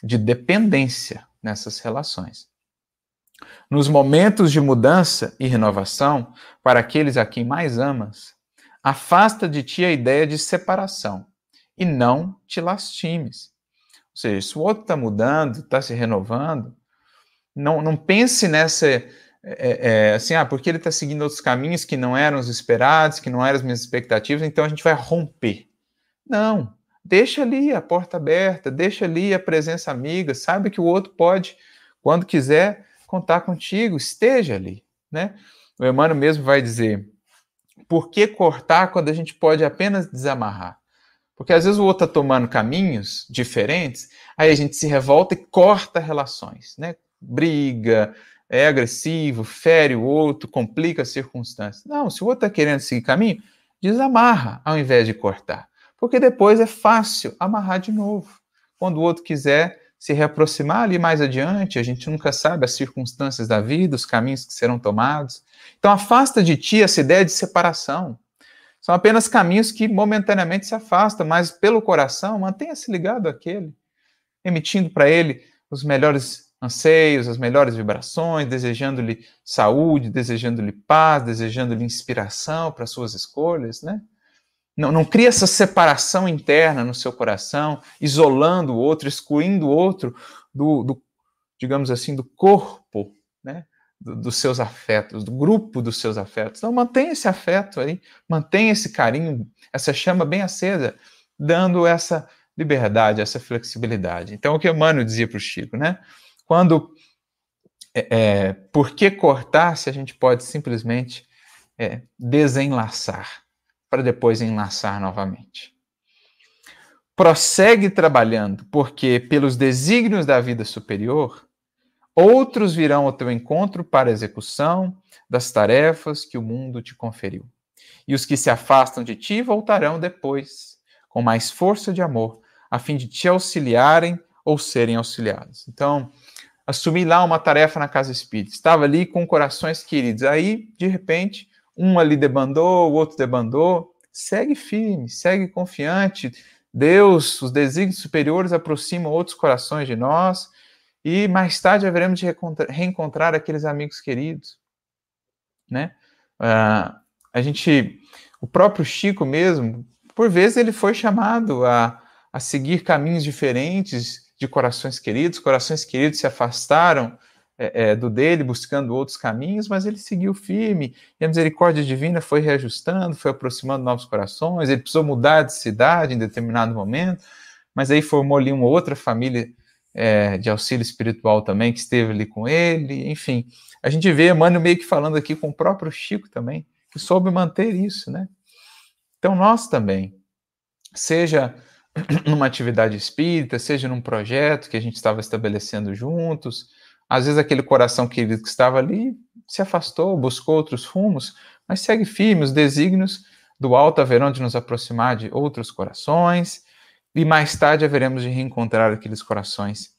Speaker 1: de dependência nessas relações. Nos momentos de mudança e renovação, para aqueles a quem mais amas, afasta de ti a ideia de separação e não te lastimes. Ou seja, se o outro está mudando, está se renovando, não, não pense nessa. É, é, assim, ah, porque ele está seguindo outros caminhos que não eram os esperados, que não eram as minhas expectativas, então a gente vai romper. Não, deixa ali a porta aberta, deixa ali a presença amiga, sabe que o outro pode, quando quiser, contar contigo, esteja ali, né? O Emmanuel mesmo vai dizer, por que cortar quando a gente pode apenas desamarrar? Porque às vezes o outro está tomando caminhos diferentes, aí a gente se revolta e corta relações, né? Briga, é agressivo, fere o outro, complica as circunstâncias. Não, se o outro está querendo seguir caminho, desamarra ao invés de cortar. Porque depois é fácil amarrar de novo. Quando o outro quiser se reaproximar ali mais adiante, a gente nunca sabe as circunstâncias da vida, os caminhos que serão tomados. Então, afasta de ti essa ideia de separação. São apenas caminhos que momentaneamente se afastam, mas pelo coração, mantenha-se ligado àquele, emitindo para ele os melhores anseios, as melhores vibrações, desejando-lhe saúde, desejando-lhe paz, desejando-lhe inspiração para suas escolhas, né? Não, não cria essa separação interna no seu coração, isolando o outro, excluindo o outro do, do digamos assim, do corpo, né? Do, dos seus afetos, do grupo dos seus afetos. Então, mantenha esse afeto aí, mantenha esse carinho, essa chama bem acesa, dando essa liberdade, essa flexibilidade. Então, o que Emmanuel dizia para o Chico, né? Quando. É, é, por que cortar se a gente pode simplesmente é, desenlaçar para depois enlaçar novamente? Prossegue trabalhando, porque pelos desígnios da vida superior, outros virão ao teu encontro para a execução das tarefas que o mundo te conferiu. E os que se afastam de ti voltarão depois, com mais força de amor, a fim de te auxiliarem ou serem auxiliados. Então, assumi lá uma tarefa na casa espírita, estava ali com corações queridos. Aí, de repente, um ali debandou, o outro debandou. Segue firme, segue confiante. Deus, os desígnios superiores aproximam outros corações de nós e mais tarde haveremos de reencontrar aqueles amigos queridos, né? Uh, a gente, o próprio Chico mesmo, por vezes ele foi chamado a, a seguir caminhos diferentes, de corações queridos, corações queridos se afastaram é, é, do dele, buscando outros caminhos, mas ele seguiu firme, e a misericórdia divina foi reajustando, foi aproximando novos corações, ele precisou mudar de cidade em determinado momento, mas aí formou ali uma outra família é, de auxílio espiritual também, que esteve ali com ele, enfim. A gente vê Emmanuel meio que falando aqui com o próprio Chico também, que soube manter isso, né? Então nós também, seja numa atividade espírita, seja num projeto que a gente estava estabelecendo juntos. Às vezes aquele coração querido que estava ali se afastou, buscou outros rumos, mas segue firme, os desígnios do alto haverão de nos aproximar de outros corações, e mais tarde haveremos de reencontrar aqueles corações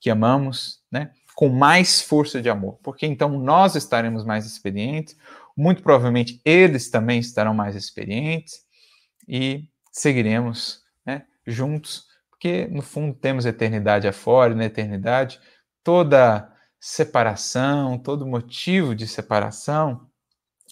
Speaker 1: que amamos, né, com mais força de amor, porque então nós estaremos mais experientes, muito provavelmente eles também estarão mais experientes, e seguiremos juntos, porque no fundo temos eternidade afora, e na eternidade toda separação, todo motivo de separação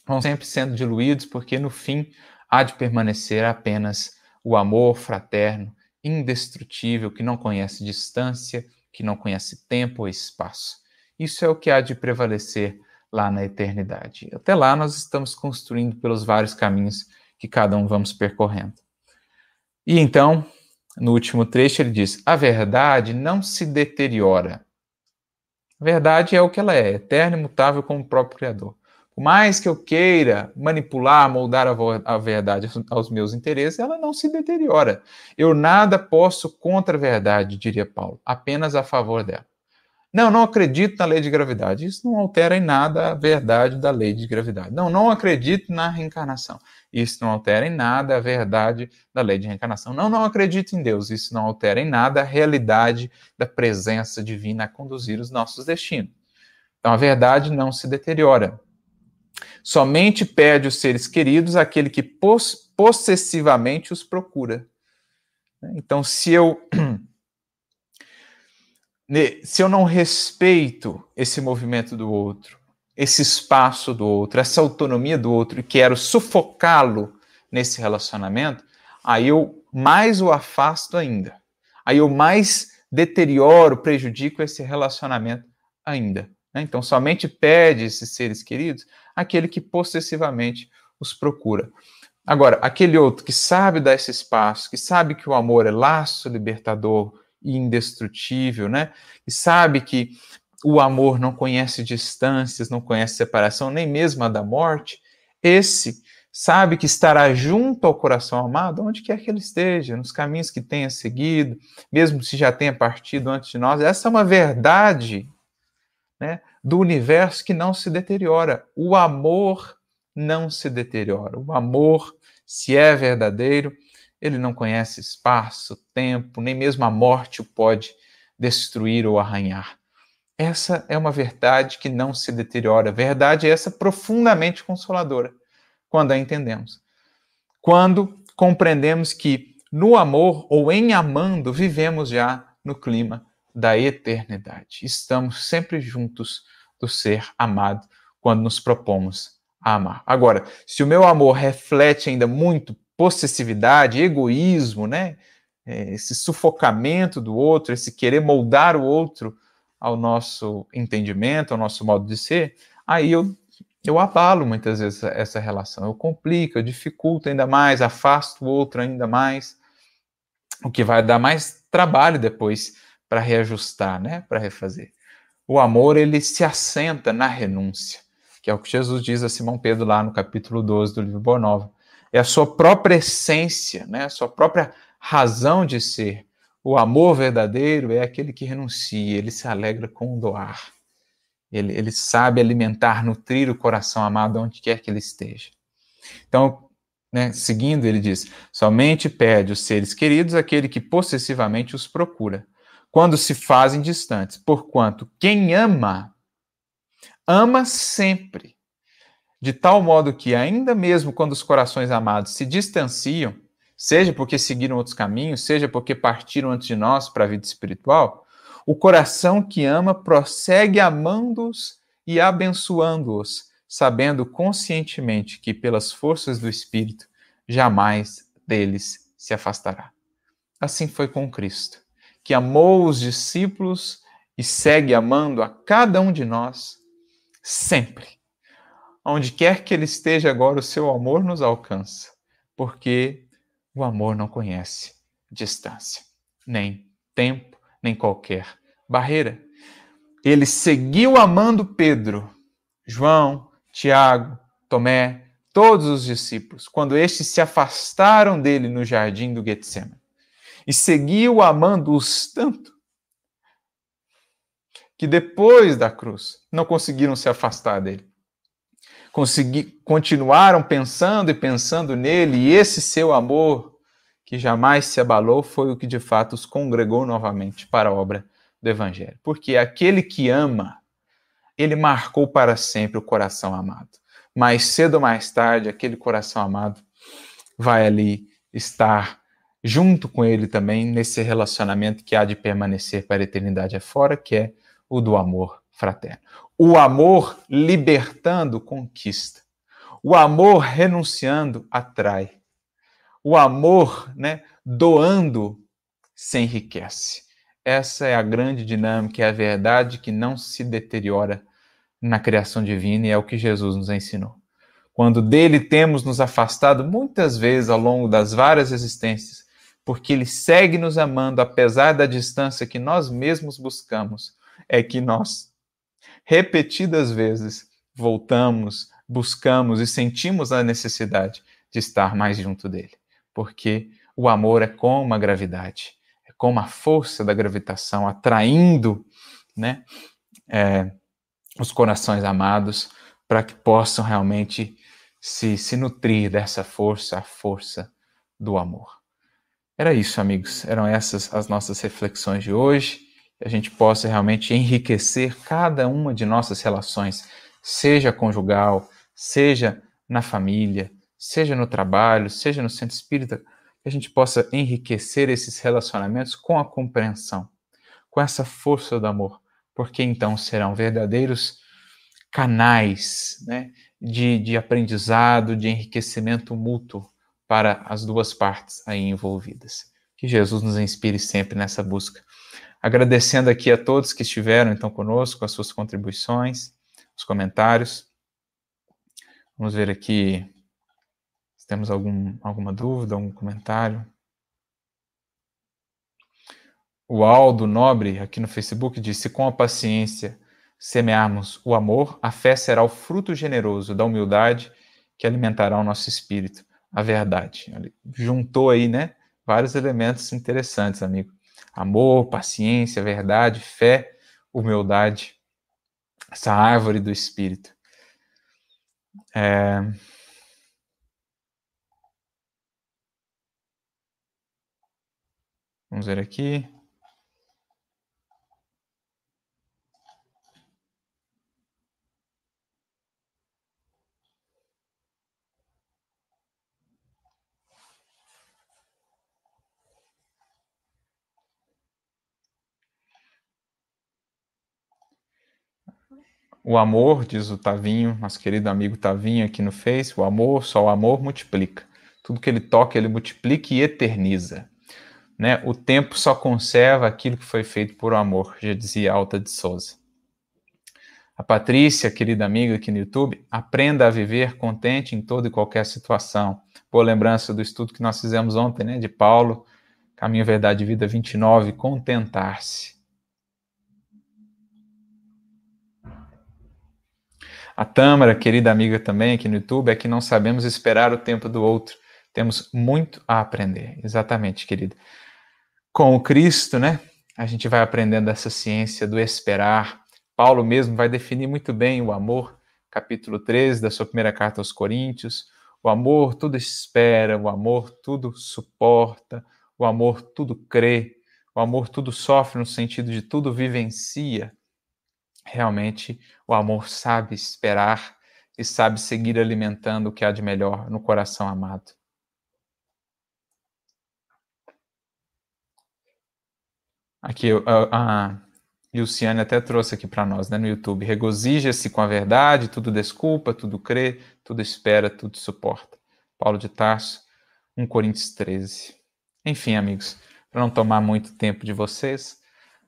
Speaker 1: vão sempre sendo diluídos, porque no fim há de permanecer apenas o amor fraterno, indestrutível, que não conhece distância, que não conhece tempo ou espaço. Isso é o que há de prevalecer lá na eternidade. Até lá nós estamos construindo pelos vários caminhos que cada um vamos percorrendo. E então, no último trecho, ele diz: a verdade não se deteriora. A verdade é o que ela é, eterna e imutável como o próprio Criador. Por mais que eu queira manipular, moldar a, verdade aos meus interesses, ela não se deteriora. Eu nada posso contra a verdade, diria Paulo, apenas a favor dela. Não, não acredito na lei de gravidade. Isso não altera em nada a verdade da lei de gravidade. Não, não acredito na reencarnação. Isso não altera em nada a verdade da lei de reencarnação. Não, não acredito em Deus. Isso não altera em nada a realidade da presença divina a conduzir os nossos destinos. Então a verdade não se deteriora. Somente perde os seres queridos aquele que possessivamente os procura. Então, se eu se eu não respeito esse movimento do outro, esse espaço do outro, essa autonomia do outro e quero sufocá-lo nesse relacionamento, aí eu mais o afasto ainda. Aí eu mais deterioro, prejudico esse relacionamento ainda. Né? Então, somente pede esses seres queridos aquele que possessivamente os procura. Agora, aquele outro que sabe dar esse espaço, que sabe que o amor é laço libertador, e indestrutível, né? E sabe que o amor não conhece distâncias, não conhece separação, nem mesmo a da morte. Esse sabe que estará junto ao coração amado, onde quer que ele esteja, nos caminhos que tenha seguido, mesmo se já tenha partido antes de nós. Essa é uma verdade né, do universo que não se deteriora. O amor não se deteriora. O amor, se é verdadeiro, ele não conhece espaço, tempo, nem mesmo a morte o pode destruir ou arranhar. Essa é uma verdade que não se deteriora. Verdade é essa profundamente consoladora, quando a entendemos. Quando compreendemos que no amor ou em amando vivemos já no clima da eternidade. Estamos sempre juntos do ser amado quando nos propomos a amar. Agora, se o meu amor reflete ainda muito possessividade, egoísmo, né? É, esse sufocamento do outro, esse querer moldar o outro ao nosso entendimento, ao nosso modo de ser, aí eu, eu abalo muitas vezes essa relação, eu complico, eu dificulto ainda mais, afasto o outro ainda mais, o que vai dar mais trabalho depois para reajustar, né, para refazer. O amor, ele se assenta na renúncia, que é o que Jesus diz a Simão Pedro lá no capítulo 12 do livro Boa Nova. É a sua própria essência, né, a sua própria razão de ser. O amor verdadeiro é aquele que renuncia, ele se alegra com o doar. Ele, ele sabe alimentar, nutrir o coração amado onde quer que ele esteja. Então, né, seguindo, ele diz: somente pede os seres queridos aquele que possessivamente os procura quando se fazem distantes, porquanto quem ama, ama sempre, de tal modo que, ainda mesmo quando os corações amados se distanciam, seja porque seguiram outros caminhos, seja porque partiram antes de nós para a vida espiritual, o coração que ama prossegue amando-os e abençoando-os, sabendo conscientemente que, pelas forças do Espírito, jamais deles se afastará. Assim foi com Cristo que amou os discípulos e segue amando a cada um de nós sempre. Onde quer que ele esteja agora, o seu amor nos alcança, porque o amor não conhece distância, nem tempo, nem qualquer barreira. Ele seguiu amando Pedro, João, Tiago, Tomé, todos os discípulos, quando estes se afastaram dele no jardim do Getsemane e seguiu amando-os tanto que depois da cruz não conseguiram se afastar dele. Consegui, continuaram pensando e pensando nele, e esse seu amor, que jamais se abalou, foi o que de fato os congregou novamente para a obra do Evangelho. Porque aquele que ama, ele marcou para sempre o coração amado. Mais cedo ou mais tarde, aquele coração amado vai ali estar junto com ele também nesse relacionamento que há de permanecer para a eternidade afora, que é o do amor fraterno. O amor libertando conquista. O amor renunciando atrai. O amor, né, doando se enriquece. Essa é a grande dinâmica, é a verdade que não se deteriora na criação divina e é o que Jesus nos ensinou. Quando dele temos nos afastado muitas vezes ao longo das várias existências, porque Ele segue nos amando apesar da distância que nós mesmos buscamos, é que nós, repetidas vezes, voltamos, buscamos e sentimos a necessidade de estar mais junto dele. Porque o amor é como a gravidade, é como a força da gravitação atraindo né, é, os corações amados para que possam realmente se, se nutrir dessa força, a força do amor. Era isso, amigos. Eram essas as nossas reflexões de hoje. Que a gente possa realmente enriquecer cada uma de nossas relações, seja conjugal, seja na família, seja no trabalho, seja no centro espírita, que a gente possa enriquecer esses relacionamentos com a compreensão, com essa força do amor, porque então serão verdadeiros canais né, de, de aprendizado, de enriquecimento mútuo para as duas partes aí envolvidas. Que Jesus nos inspire sempre nessa busca. Agradecendo aqui a todos que estiveram então conosco, as suas contribuições, os comentários. Vamos ver aqui se temos algum, alguma dúvida, algum comentário. O Aldo Nobre, aqui no Facebook, disse: com a paciência semearmos o amor, a fé será o fruto generoso da humildade que alimentará o nosso espírito a verdade. Ele juntou aí, né, vários elementos interessantes, amigo. Amor, paciência, verdade, fé, humildade, essa árvore do espírito. É... Vamos ver aqui. O amor, diz o Tavinho, nosso querido amigo Tavinho aqui no Face, o amor, só o amor multiplica. Tudo que ele toca, ele multiplica e eterniza. Né? O tempo só conserva aquilo que foi feito por amor, já dizia Alta de Souza. A Patrícia, querida amiga aqui no YouTube, aprenda a viver contente em toda e qualquer situação. Boa lembrança do estudo que nós fizemos ontem, né, de Paulo, Caminho, Verdade e Vida 29, contentar-se. A Tâmara, querida amiga também aqui no YouTube, é que não sabemos esperar o tempo do outro. Temos muito a aprender. Exatamente, querida. Com o Cristo, né? A gente vai aprendendo essa ciência do esperar. Paulo mesmo vai definir muito bem o amor, capítulo 13 da sua primeira carta aos Coríntios. O amor tudo espera, o amor tudo suporta, o amor tudo crê, o amor tudo sofre no sentido de tudo vivencia. Realmente, o amor sabe esperar e sabe seguir alimentando o que há de melhor no coração amado. Aqui, a, a Luciane até trouxe aqui para nós, né, no YouTube. Regozija-se com a verdade, tudo desculpa, tudo crê, tudo espera, tudo suporta. Paulo de Tarso, 1 Coríntios 13. Enfim, amigos, para não tomar muito tempo de vocês,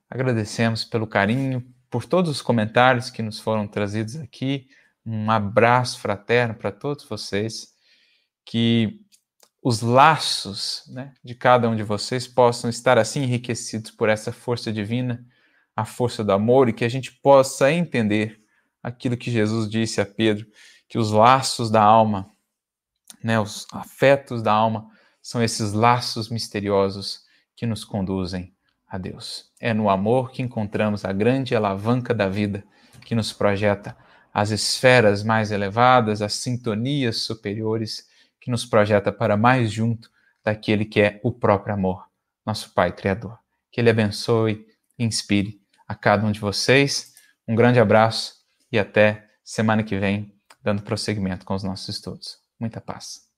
Speaker 1: agradecemos pelo carinho, por todos os comentários que nos foram trazidos aqui. Um abraço fraterno para todos vocês. Que os laços né, de cada um de vocês possam estar assim enriquecidos por essa força divina, a força do amor, e que a gente possa entender aquilo que Jesus disse a Pedro, que os laços da alma, né, os afetos da alma, são esses laços misteriosos que nos conduzem a Deus. É no amor que encontramos a grande alavanca da vida que nos projeta as esferas mais elevadas, as sintonias superiores, que nos projeta para mais junto daquele que é o próprio amor, nosso Pai Criador. Que Ele abençoe e inspire a cada um de vocês. Um grande abraço e até semana que vem, dando prosseguimento com os nossos estudos. Muita paz.